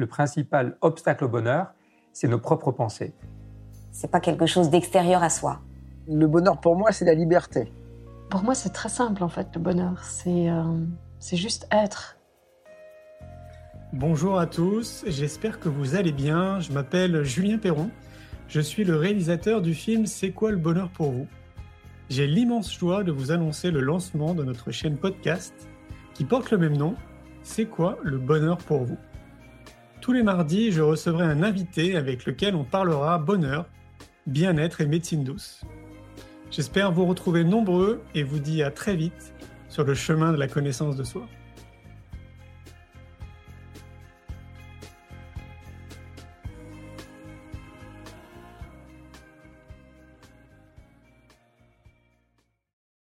le principal obstacle au bonheur, c'est nos propres pensées. C'est pas quelque chose d'extérieur à soi. Le bonheur pour moi, c'est la liberté. Pour moi, c'est très simple en fait, le bonheur. C'est euh, c'est juste être. Bonjour à tous, j'espère que vous allez bien. Je m'appelle Julien Perron. Je suis le réalisateur du film C'est quoi le bonheur pour vous? J'ai l'immense joie de vous annoncer le lancement de notre chaîne podcast qui porte le même nom, C'est quoi le bonheur pour vous? Tous les mardis, je recevrai un invité avec lequel on parlera bonheur, bien-être et médecine douce. J'espère vous retrouver nombreux et vous dis à très vite sur le chemin de la connaissance de soi.